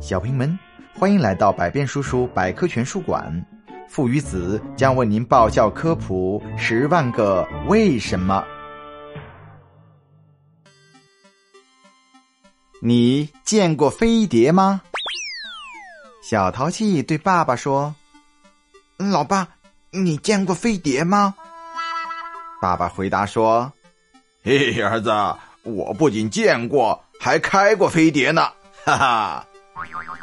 小朋友们，欢迎来到百变叔叔百科全书馆。父与子将为您爆笑科普十万个为什么。你见过飞碟吗？小淘气对爸爸说：“老爸，你见过飞碟吗？”爸爸回答说：“嘿，儿子，我不仅见过，还开过飞碟呢。”哈哈。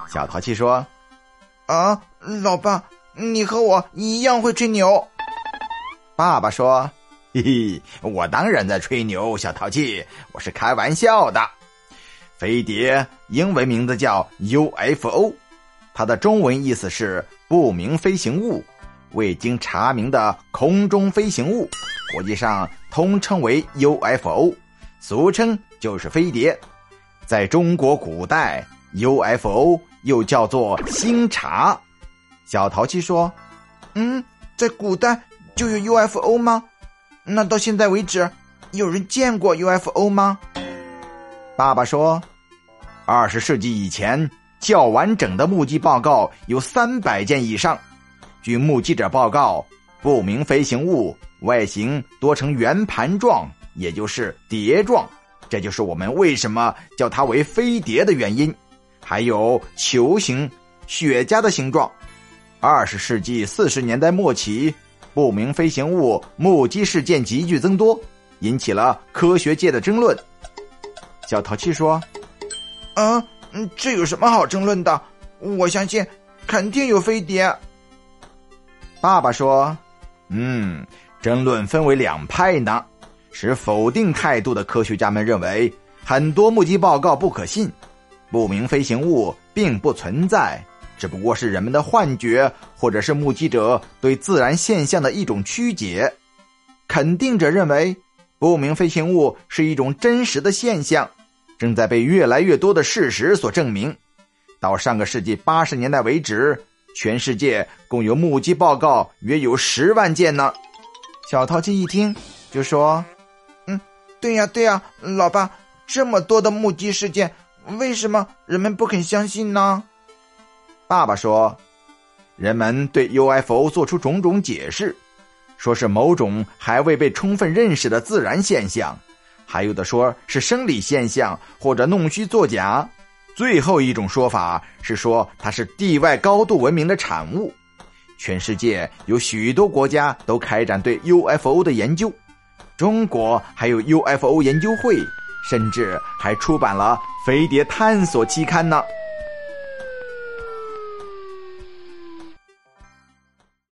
小淘气说：“啊，老爸，你和我一样会吹牛。”爸爸说：“嘿嘿，我当然在吹牛，小淘气，我是开玩笑的。飞碟英文名字叫 UFO，它的中文意思是不明飞行物，未经查明的空中飞行物，国际上通称为 UFO，俗称就是飞碟。在中国古代。” UFO 又叫做星槎，小淘气说：“嗯，在古代就有 UFO 吗？那到现在为止，有人见过 UFO 吗？”爸爸说：“二十世纪以前，较完整的目击报告有三百件以上。据目击者报告，不明飞行物外形多呈圆盘状，也就是碟状，这就是我们为什么叫它为飞碟的原因。”还有球形、雪茄的形状。二十世纪四十年代末期，不明飞行物目击事件急剧增多，引起了科学界的争论。小淘气说：“啊，这有什么好争论的？我相信肯定有飞碟。”爸爸说：“嗯，争论分为两派呢。持否定态度的科学家们认为，很多目击报告不可信。”不明飞行物并不存在，只不过是人们的幻觉，或者是目击者对自然现象的一种曲解。肯定者认为，不明飞行物是一种真实的现象，正在被越来越多的事实所证明。到上个世纪八十年代为止，全世界共有目击报告约有十万件呢。小淘气一听就说：“嗯，对呀，对呀，老爸，这么多的目击事件。”为什么人们不肯相信呢？爸爸说，人们对 UFO 做出种种解释，说是某种还未被充分认识的自然现象，还有的说是生理现象或者弄虚作假，最后一种说法是说它是地外高度文明的产物。全世界有许多国家都开展对 UFO 的研究，中国还有 UFO 研究会。甚至还出版了《飞碟探索》期刊呢。